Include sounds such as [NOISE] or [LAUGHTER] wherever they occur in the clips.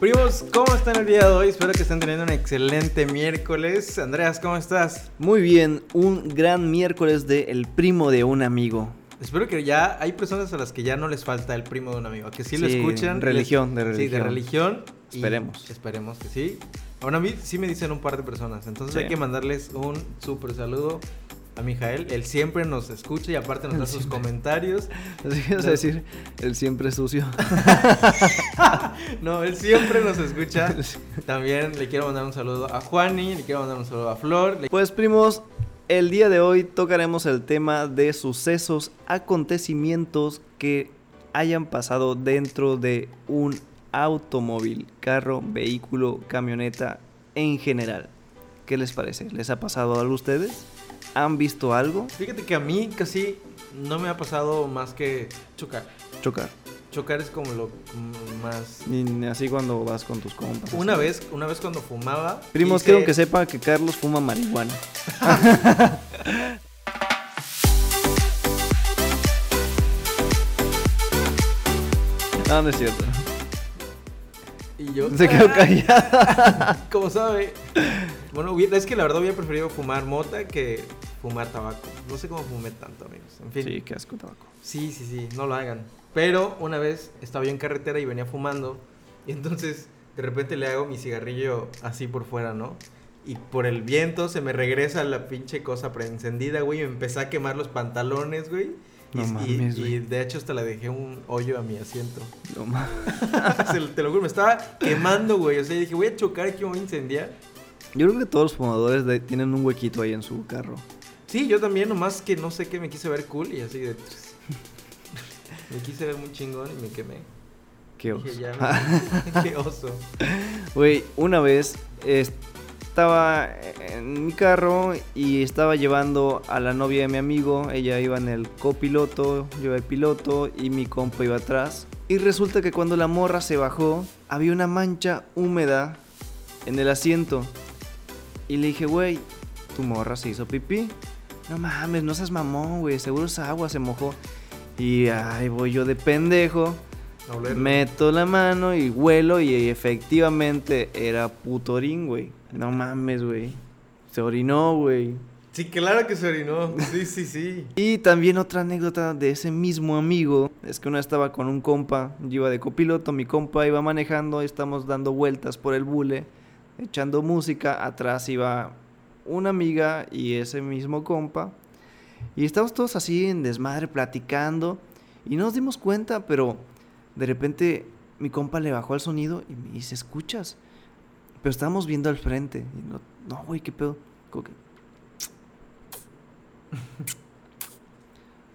Primos, ¿cómo están el día de hoy? Espero que estén teniendo un excelente miércoles. Andreas, ¿cómo estás? Muy bien, un gran miércoles de El primo de un amigo. Espero que ya hay personas a las que ya no les falta el primo de un amigo, que sí, lo escuchan. religión, de Sí, de religión. religión. Esperemos. Esperemos que sí. Bueno, a mí sí me dicen un par de personas, entonces Sí. hay que mandarles un súper saludo a Mijael. Él siempre nos escucha y aparte nos da sus comentarios. Así que vas a decir, el siempre sucio. [LAUGHS] No, él siempre nos escucha. [LAUGHS] También le quiero mandar un saludo a Juani, le quiero mandar un saludo a Flor. Pues primos, el día de hoy tocaremos el tema de sucesos, acontecimientos que hayan pasado dentro de un automóvil, carro, vehículo, camioneta en general. ¿Qué les parece? ¿Les ha pasado algo a ustedes? ¿Han visto algo? Fíjate que a mí casi no me ha pasado más que chocar. Chocar. Chocar es como lo más... Ni así cuando vas con tus compas. Una así. vez, una vez cuando fumaba... Primos, quiero que sepa que Carlos fuma marihuana. [LAUGHS] no, no es cierto. Y yo... Se quedó callado. [LAUGHS] Como sabe. Bueno, es que la verdad hubiera preferido fumar mota que fumar tabaco. No sé cómo fumé tanto, amigos. En fin. Sí, qué asco tabaco. Sí, sí, sí, no lo hagan. Pero una vez estaba yo en carretera y venía fumando. Y entonces de repente le hago mi cigarrillo así por fuera, ¿no? Y por el viento se me regresa la pinche cosa preencendida, güey. Y me empecé a quemar los pantalones, güey. Y, No y- mames, y güey. de hecho hasta le dejé un hoyo a mi asiento. No ma- [LAUGHS] Se lo- te lo juro, me estaba quemando, güey. O sea, dije, voy a chocar aquí, voy a incendiar. Yo creo que todos los fumadores de- tienen un huequito ahí en su carro. Sí, yo también, nomás que no sé qué, me quise ver cool y así de... [LAUGHS] me quise ver muy chingón y me quemé. Qué oso. Dije, ya, [LAUGHS] qué oso. Güey, una vez estaba en mi carro y estaba llevando a la novia de mi amigo. Ella iba en el copiloto, yo iba el piloto y mi compa iba atrás. Y resulta que cuando la morra se bajó, había una mancha húmeda en el asiento. Y le dije, güey, tu morra se hizo pipí. No mames, no seas mamón, güey, seguro esa agua se mojó. Y ahí voy yo de pendejo. A olerlo. Meto la mano y huelo y efectivamente era puto orín, güey. No mames, güey. Se orinó, güey. Sí, claro que se orinó. Sí, sí, sí. [LAUGHS] Y también otra anécdota de ese mismo amigo es que vez estaba con un compa, yo iba de copiloto, mi compa iba manejando, estamos dando vueltas por el bule, echando música, atrás iba una amiga y ese mismo compa. Y estábamos todos así en desmadre platicando y no nos dimos cuenta, pero de repente mi compa le bajó el sonido y me dice, ¿escuchas? Pero estábamos viendo al frente. Y no, no, güey, ¿qué pedo?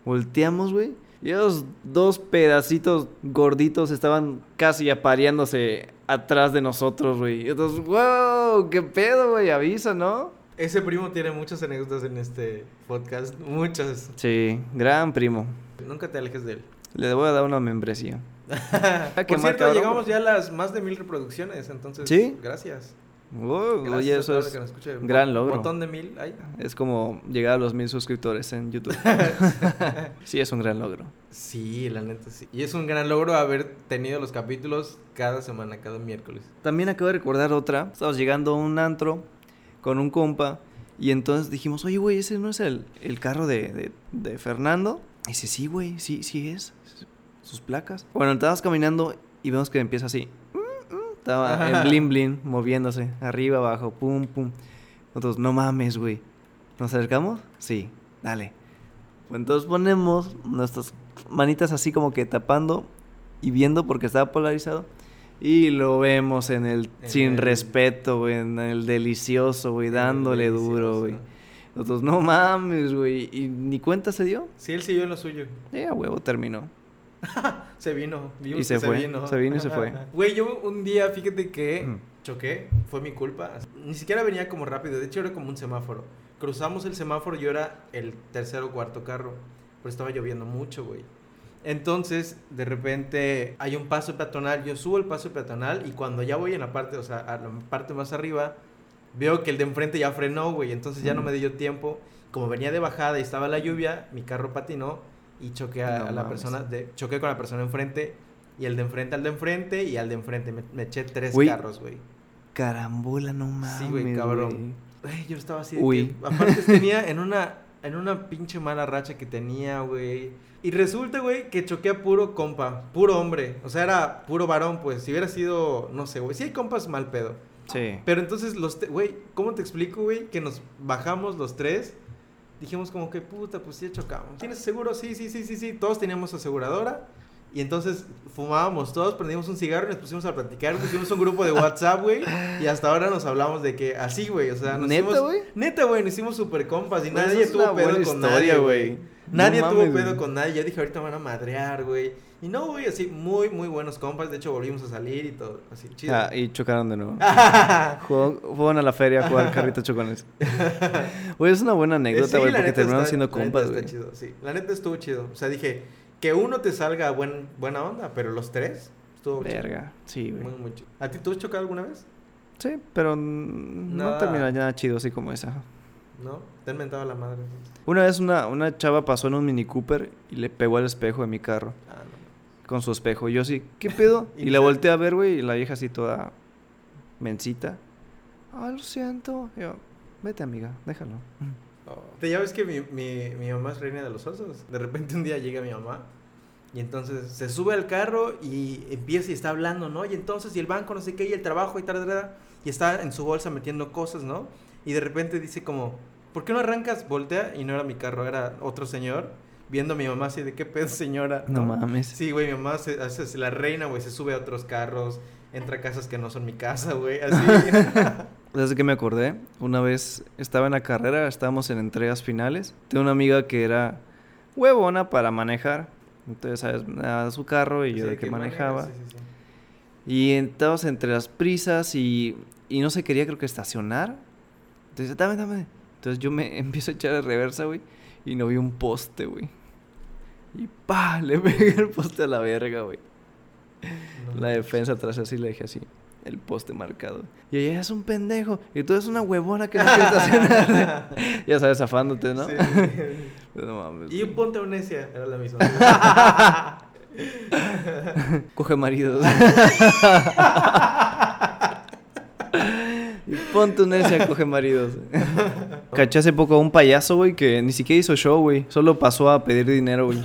Volteamos, güey. Y esos dos pedacitos gorditos estaban casi apareándose atrás de nosotros, güey. Y entonces, wow, qué pedo, güey, avisa, ¿no? Ese primo tiene muchas anécdotas en este podcast. Muchas. Sí, gran primo. Nunca te alejes de él. Le voy a dar una membresía. [LAUGHS] Por quemar cierto, llegamos ya a las más de mil reproducciones, entonces... ¿Sí? Gracias. Wow, Gracias oye, eso es que gran logro. Botón de mil, ahí. Es como llegar a los mil suscriptores en YouTube. [LAUGHS] [LAUGHS] sí, es un gran logro. Sí, la neta sí. Y es un gran logro haber tenido los capítulos cada semana, cada miércoles. También acabo de recordar otra. Estábamos llegando a un antro con un compa. Y entonces dijimos, oye, güey, ese no es el, el carro de, de- de Fernando. Y dice, sí, güey, sí, sí es. Sus placas. Bueno, estábamos caminando y vemos que empieza así. Mm, mm. Estaba en blin blin, moviéndose. Arriba, abajo, pum, pum. Nosotros, no mames, güey. ¿Nos acercamos? Sí, dale. Entonces ponemos nuestras manitas así como que tapando y viendo porque estaba polarizado. Y lo vemos en el En sin el- respeto, güey, en el delicioso, güey, dándole duro, güey. Nosotros, no mames, güey. ¿Y ni cuenta se dio? Sí, él siguió en lo suyo. Eh, a huevo, terminó. [LAUGHS] Se vino. vimos Y se fue, vino. se vino y se fue. [LAUGHS] Güey, yo un día, fíjate que Mm. choqué. Fue mi culpa. Ni siquiera venía como rápido. De hecho, era como un semáforo. Cruzamos el semáforo. Yo era el tercer o cuarto carro. Pero estaba lloviendo mucho, güey. Entonces, de repente, hay un paso peatonal. Yo subo el paso peatonal. Y cuando ya voy en la parte, o sea, a la parte más arriba, veo que el de enfrente ya frenó, güey. Entonces ya no me dio tiempo. Como venía de bajada y estaba la lluvia, mi carro patinó y choqué a, No a la mames. persona, de, choqué con la persona enfrente y el de enfrente al de enfrente y al de enfrente. Me, me eché tres carros, güey. Carambola, no mames. Sí, güey, cabrón. Ay, yo estaba así de Uy. que- aparte [LAUGHS] tenía en una en una pinche mala racha que tenía, güey. Y resulta, güey, que choqué a puro compa, puro hombre. O sea, era puro varón, pues. Si hubiera sido, no sé, güey. Sí hay compas mal pedo. Sí. Pero entonces los, güey, ¿cómo te explico, güey? Que nos bajamos los tres. Dijimos como que, puta, pues sí chocamos. ¿Tienes seguro? Sí, sí, sí, sí, sí. Todos teníamos aseguradora. Y entonces fumábamos todos, prendimos un cigarro y nos pusimos a platicar. Pusimos un grupo de WhatsApp, güey. Y hasta ahora nos hablamos de que así, güey. O sea, nos ¿Neta, hicimos- güey? Neta, güey, nos hicimos súper compas y Pues nadie tuvo pedo con historia, nadie, güey. No Nadie tuvo pedo güey. con nadie. Ya dije, ahorita van a madrear, güey. Y no, güey, así, muy, muy buenos compas. De hecho, volvimos a salir y todo. Así, chido. Ah, y chocaron de nuevo. [LAUGHS] Fueron a la feria a jugar carritos chocones. [LAUGHS] Güey, es una buena anécdota, Sí, güey, porque terminaron está- siendo la neta compas, está güey. chido, sí. La neta estuvo chido. O sea, dije, que uno te salga buen, buena onda, pero los tres estuvo chido. Verga. Sí, Muy, güey. muy chido. ¿A ti tú has chocado alguna vez? Sí, pero no Nada. termina nada chido así como esa. ¿No? Te han mentado la madre. Una vez una, una chava pasó en un Mini Cooper y le pegó al espejo de mi carro. Ah, no. Con su espejo. Y yo así, ¿qué pedo? Y [LAUGHS] y la volteé a ver, güey, y la vieja así toda mencita. Ah, lo siento. Y yo, vete, amiga, déjalo. Te ya ves que mi, mi, mi mamá es reina de los osos. De repente un día llega mi mamá y entonces se sube al carro y empieza y está hablando, ¿no? Y entonces, y el banco, no sé qué, y el trabajo y tal, tal, tal, y está en su bolsa metiendo cosas, ¿no? Y de repente dice como, ¿por qué no arrancas? Voltea y no era mi carro, era otro señor viendo a mi mamá así de qué pedo, señora. No mames. Sí, güey, mi mamá se hace la reina, güey, se sube a otros carros, entra a casas que no son mi casa, güey, así. [LAUGHS] Desde que me acordé, una vez estaba en la carrera, estábamos en entregas finales. Tengo una amiga que era huevona para manejar. Entonces, ¿sabes? Su carro y yo Sí, de que maneja, manejaba. sí, sí, sí. Y estábamos entre las prisas y, y no se quería, creo que estacionar. Entonces, dame, dame. Entonces yo me [LAUGHS] empiezo a echar de reversa, güey. Y no vi un poste, güey. Y pa, [LAUGHS] le pegué el poste a la verga, güey. No La defensa atrás así le dejé así. El poste marcado. Y ella es un pendejo. Y tú eres una huevona que no quiere [LAUGHS] estacionar. ya sabes, zafándote, ¿no? Sí. Pero no mames. Y un ponte amnesia, era la misma. Coge maridos. y ponte una necia, coge maridos. Caché hace poco a un payaso, güey, que ni siquiera hizo show, güey. Solo pasó a pedir dinero, güey.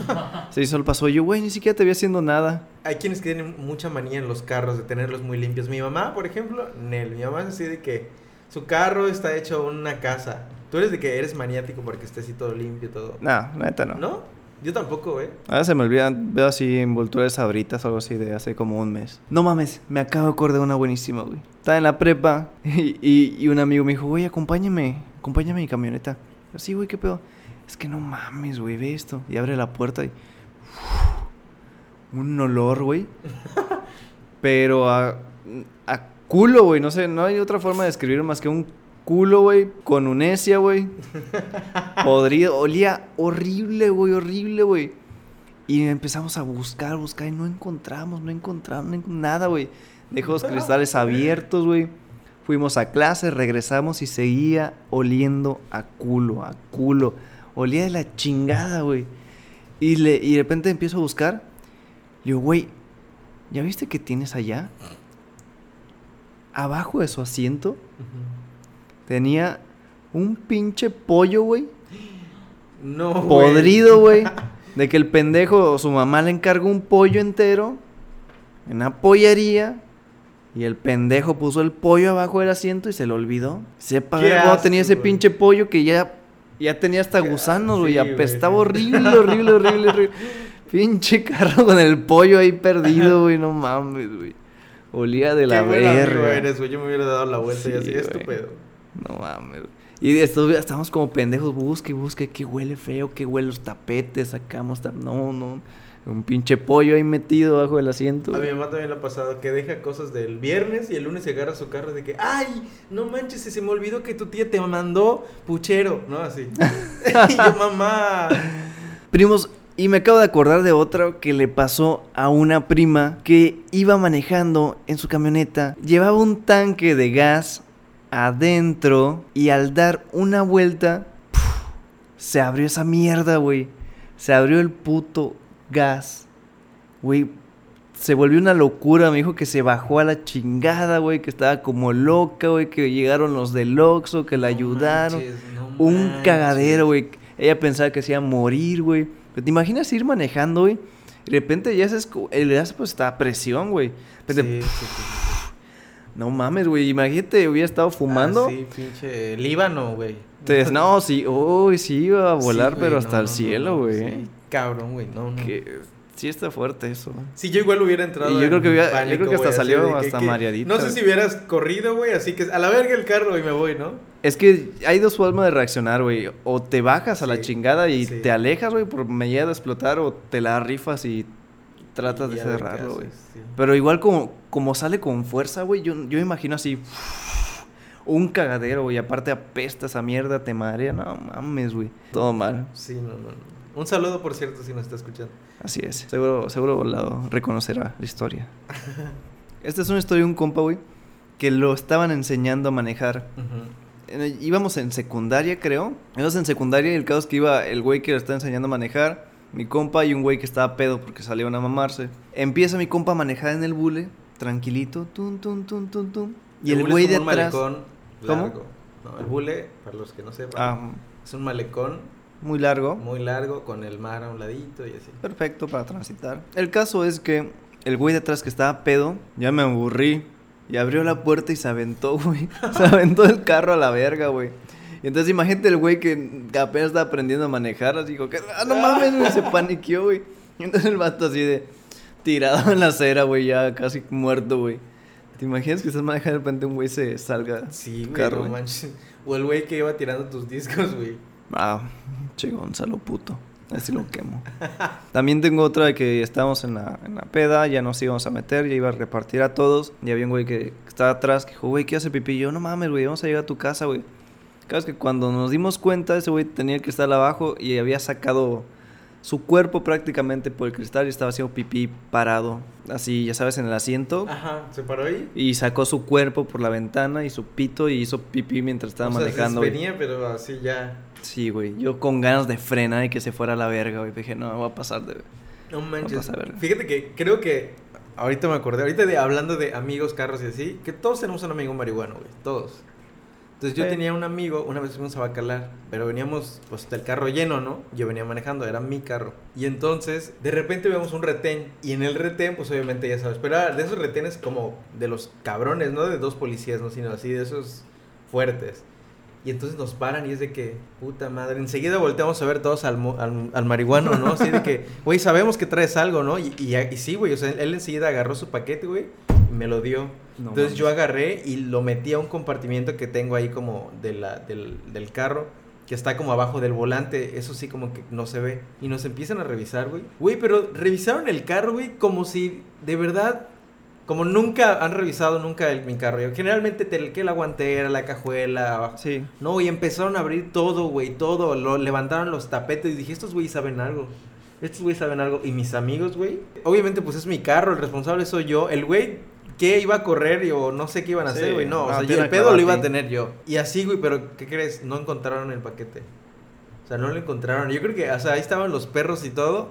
Sí, solo pasó. Yo, güey, ni siquiera te vi haciendo nada. Hay quienes que tienen mucha manía en los carros de tenerlos muy limpios. Mi mamá, por ejemplo, Nel, mi mamá es así de que su carro está hecho una casa. Tú eres de que eres maniático porque esté así todo limpio, todo. Nah, neta no. ¿No? Yo tampoco, güey. Ahora se me olvidan, veo así envolturas sabritas o algo así de hace como un mes. No mames, me acabo de acordar de una buenísima, güey. Estaba en la prepa [LAUGHS] y, y- y un amigo me dijo, güey, acompáñame, acompáñame a mi camioneta. Yo, sí, güey, ¿qué pedo? Es que no mames, güey, ve esto. Y abre la puerta y... un olor, güey. [LAUGHS] Pero a, a culo, güey. No sé, no hay otra forma de describirlo más que un culo, güey. Con unesia, güey. Podrido. Olía horrible, güey, horrible, güey. Y empezamos a buscar, buscar y no encontramos, no encontramos no nada, güey. Dejó los cristales abiertos, güey. Fuimos a clase, regresamos y seguía oliendo a culo, a culo. Olía de la chingada, güey. Y, le, y de repente empiezo a buscar. Le digo, güey, ¿ya viste que tienes allá? Abajo de su asiento tenía un pinche pollo, güey. No. Podrido, [LAUGHS] güey. De que el pendejo o su mamá le encargó un pollo entero en una pollería. Y el pendejo puso el pollo abajo del asiento y se lo olvidó. Sepa cómo tenía ese pinche pollo que ya, ya tenía hasta gusanos, güey. sí, apestaba horrible, horrible, horrible, horrible. [LAUGHS] Pinche carro con el pollo ahí perdido, güey. No mames, güey. Olía de la verga. Yo me hubiera dado la vuelta y Sí, así, estúpido. No mames. Y estamos como pendejos, busque, busque, que huele feo, que huele los tapetes, sacamos, no, no. Un pinche pollo ahí metido bajo el asiento. A mi mamá también le ha pasado que deja cosas del viernes y el lunes se agarra su carro de que, ay, no manches, se me olvidó que tu tía te mandó puchero, ¿no? Así. [LAUGHS] [LAUGHS] y yo, mamá. Primos, y me acabo de acordar de otra que le pasó a una prima que iba manejando en su camioneta, llevaba un tanque de gas adentro y al dar una vuelta, ¡puf! se abrió esa mierda, güey. Se abrió el puto gas. Güey, se volvió una locura. Me dijo que se bajó a la chingada, güey, que estaba como loca, güey, que llegaron los del Oxxo, que la ayudaron. manches, no Un manches. cagadero, güey. Ella pensaba que se iba a morir, güey. ¿Te imaginas ir manejando, güey? De repente ya se escu- el gas pues está a presión, güey. Sí. No mames, güey. Imagínate, hubiera estado fumando. Ah, sí, pinche Líbano, güey. Te- no, sí, uy, sí iba a volar, Sí, pero hasta no, el no, cielo, no, güey. sí, cabrón, güey, no, no. Que sí está fuerte eso. Sí, yo igual hubiera entrado. Y yo en creo que hubiera- yo creo que hasta güey, salió que- hasta que- mareadita, No sé si hubieras corrido, güey, así que a la verga el carro y me voy, ¿no? Es que hay dos formas de reaccionar, güey. O te bajas a la chingada y sí. te alejas, güey, por medida de explotar, o te la rifas y tratas de cerrarlo, güey. sí. Pero igual como, como sale con fuerza, güey, yo, yo imagino así. Un cagadero, güey. Aparte apesta esa mierda, te marea. No mames, güey. Todo mal. Sí, no, no, no. Un saludo, por cierto, si nos está escuchando. Así es. Seguro, seguro Volado reconocerá la historia. [LAUGHS] Esta es una historia de un compa, güey, que lo estaban enseñando a manejar. En íbamos en secundaria, creo. Íbamos en secundaria y el caso es que iba el güey que lo estaba enseñando a manejar, mi compa y un güey que estaba pedo porque salieron a mamarse. Empieza mi compa a manejar en el bule, tranquilito, tum, tum, tum, tum, tum. Y el bule güey es de atrás... malecón ¿Cómo? largo. No, el bule, para los que no sepan, Ah, es un malecón muy largo. muy largo con el mar a un ladito y así. Perfecto para transitar. El caso es que el güey de atrás que estaba pedo, ya me aburrí. Y abrió la puerta y se aventó, güey. [LAUGHS] Se aventó el carro a la verga, güey. Y entonces imagínate el güey que apenas estaba aprendiendo a manejar, así dijo que, ah, no mames, güey, se paniqueó, güey. Y entonces el vato así de tirado en la acera, güey, ya casi muerto, güey. ¿Te imaginas que estás manejando y de repente un güey se salga? Sí, güey, Carro, no güey. manches. O el güey que iba tirando tus discos, güey. Ah, che Gonzalo puto. Así lo quemo. También tengo otra de que estábamos en la, en la peda, ya nos íbamos a meter, ya iba a repartir a todos. Y había un güey que estaba atrás que dijo, güey, ¿qué hace pipí? Y yo, no mames, güey, vamos a llegar a tu casa, güey. Claro, es que cuando nos dimos cuenta, ese güey tenía que estar abajo y había sacado su cuerpo prácticamente por el cristal y estaba haciendo pipí parado, así, ya sabes, en el asiento. Ajá, se paró ahí. Y sacó su cuerpo por la ventana y su pito y hizo pipí mientras estaba o sea, manejando. se güey. venía, pero así ya. Sí, güey. Yo con ganas de frenar y que se fuera a la verga, güey. Dije, no, voy a pasar de... No manches. Fíjate que creo que. Ahorita me acordé. Ahorita de, hablando de amigos, carros y así. Que todos tenemos un amigo marihuano, güey. Todos. Entonces yo Sí. tenía un amigo. Una vez fuimos a Bacalar. Pero veníamos, pues, del carro lleno, ¿no? Yo venía manejando. Era mi carro. Y entonces, de repente vemos un retén. Y en el retén, pues, obviamente, ya sabes. Pero era de esos retenes como de los cabrones, no de dos policías, ¿no? Sino así de esos fuertes. Y entonces nos paran y es de que, puta madre, enseguida volteamos a ver todos al, al, al marihuano, ¿no? Así de que, güey, sabemos que traes algo, ¿no? Y, y, y sí, güey, o sea, él enseguida agarró su paquete, güey, me lo dio. No entonces yo agarré y lo metí a un compartimiento que tengo ahí como de la, del, del carro, que está como abajo del volante, eso sí como que no se ve. Y nos empiezan a revisar, güey. Güey, pero revisaron el carro, güey, como si de verdad como nunca han revisado nunca el, mi carro. Yo, generalmente te, que la guantera, la cajuela, abajo. Sí. No, y empezaron a abrir todo, güey, todo. Lo, levantaron los tapetes y dije, estos güeyes saben algo. Estos güeyes saben algo. Y mis amigos, güey. Obviamente, pues es mi carro, el responsable soy yo. El güey que iba a correr y o no sé qué iban a Sí, hacer, güey. No, o no, sea, yo el pedo lo iba a tener yo. Y así, güey, pero ¿qué crees? No encontraron el paquete. O sea, no lo encontraron. Yo creo que, o sea, ahí estaban los perros y todo.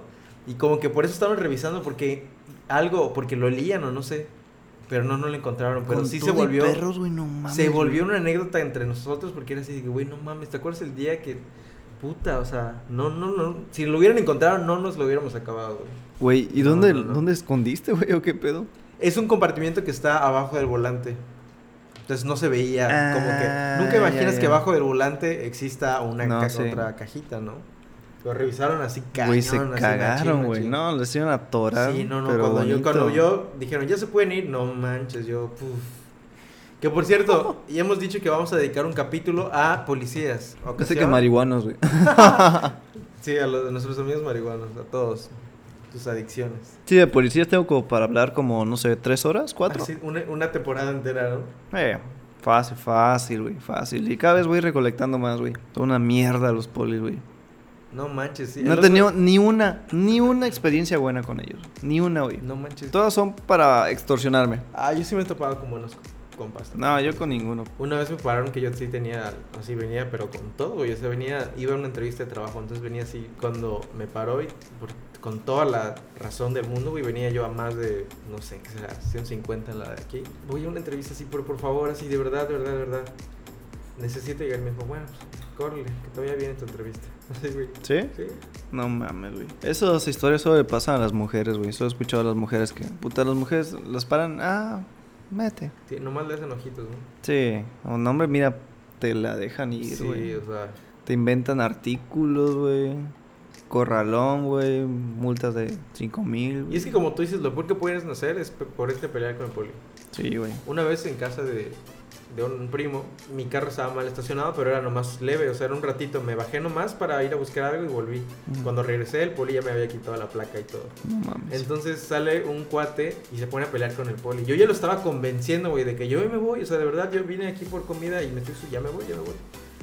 Y como que por eso estaban revisando, porque algo, porque lo olían o no sé. Pero no, no lo encontraron. Pero Con sí se volvió. perros, güey, no mames. Se volvió güey. una anécdota entre nosotros porque era así de que, güey, no mames, ¿te acuerdas el día que, puta, o sea, no, no, no, si lo hubieran encontrado no nos lo hubiéramos acabado, güey. Güey, ¿y No, dónde, no, no. dónde escondiste, güey, o qué pedo? Es un compartimiento que está abajo del volante. Entonces no se veía, como Ah, que, nunca imaginas ya, que abajo del volante exista una No, ca- sí. otra cajita, ¿no? Lo revisaron así cañón, Güey, se así, cagaron, güey. No, les iban a atorar. Sí, no, no, pero cuando yo, cuando yo dijeron, ya se pueden ir, no manches, yo, puf. Que por cierto, [LAUGHS] ya hemos dicho que vamos a dedicar un capítulo a policías. Pensé que marihuanos, güey. [LAUGHS] Sí, a, los, a nuestros amigos marihuanos, a todos. Tus adicciones. Sí, de policías tengo como para hablar como, no sé, tres horas, cuatro. Así, una, una temporada entera, ¿no? Eh, fácil, fácil, güey, fácil. Y cada vez voy recolectando más, güey. Toda una mierda los polis, güey. No manches, sí. no he otro- tenido ni una, ni una experiencia buena con ellos. Ni una, güey. No manches. Todas son para extorsionarme. Ah, yo sí me he topado con buenos compas. No, yo con ninguno. Una vez me pararon que yo sí tenía, así venía, pero con todo, güey. O sea, venía, iba a una entrevista de trabajo, entonces venía así. Cuando me paró y por- con toda la razón del mundo, güey. Venía yo a más de, no sé, ¿qué será? 150 en la de aquí. Voy a una entrevista así, pero por favor, así, de verdad, de verdad, de verdad. Necesito llegar. Me dijo, bueno, pues, córrele, que todavía viene tu entrevista. [LAUGHS] Así, güey. ¿Sí? Sí. No mames, güey. Esas historias solo le pasan a las mujeres, güey. Solo he escuchado a las mujeres que, puta, las mujeres las paran, ah, mete. Sí, nomás le hacen ojitos, ¿no? Sí, o no, hombre, mira, te la dejan ir, Sí, o sea. Te inventan artículos, güey. Corralón, güey. Multas de 5 mil. Y es que como tú dices, lo peor que puedes hacer es por este pelear con el poli. Sí, güey. Una vez en casa de, de un primo, mi carro estaba mal estacionado, pero era nomás leve, o sea, era un ratito. Me bajé nomás para ir a buscar algo y volví. Cuando regresé, el poli ya me había quitado la placa y todo. No mames. Entonces sale un cuate y se pone a pelear con el poli. Yo ya lo estaba convenciendo, güey, de que yo me voy. O sea, de verdad, yo vine aquí por comida y me estoy ya me voy, ya me voy.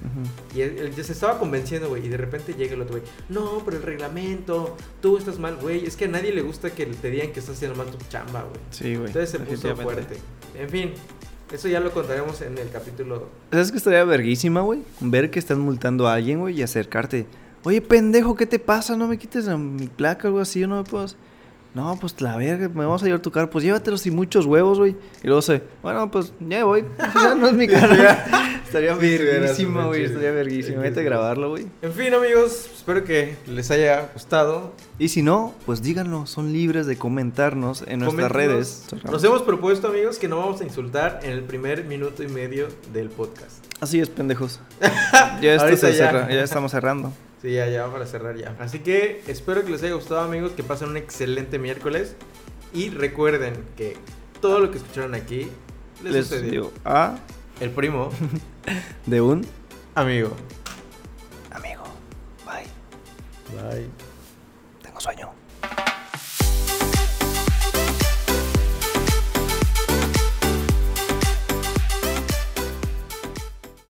Ujú. Y él, él ya se estaba convenciendo, güey. Y de repente llega el otro güey. No, pero el reglamento, tú estás mal, güey. Es que a nadie le gusta que te digan que estás haciendo mal tu chamba, güey. Sí, güey. Entonces se puso fuerte. En fin, eso ya lo contaremos en el capítulo. ¿Sabes que estaría verguísima, güey? Ver que están multando a alguien, güey, y acercarte. Oye, pendejo, ¿qué te pasa? ¿No me quites mi placa o algo así? ¿O no me puedo...? No, pues la verga, me vamos a llevar tu carro. Pues llévatelos sin muchos huevos, güey. Y luego se... Bueno, pues ya voy. [LAUGHS] Ya no es mi carro. [LAUGHS] estaría verguísima, güey. Estaría verguísima. Vete a grabarlo, güey. En fin, amigos, espero que les haya gustado. Y si no, pues díganlo. Son libres de comentarnos en nuestras redes. Nos hemos propuesto, amigos, que no vamos a insultar en el primer minuto y medio del podcast. Así es, pendejos. [LAUGHS] ya, esto se ya. cerra- ya estamos cerrando. Sí, ya, ya, para cerrar ya. Así que espero que les haya gustado, amigos, que pasen un excelente miércoles. Y recuerden que todo lo que escucharon aquí les, Les sucedió. ah, El primo, [LAUGHS] de un amigo. amigo. Bye. Bye. Tengo sueño.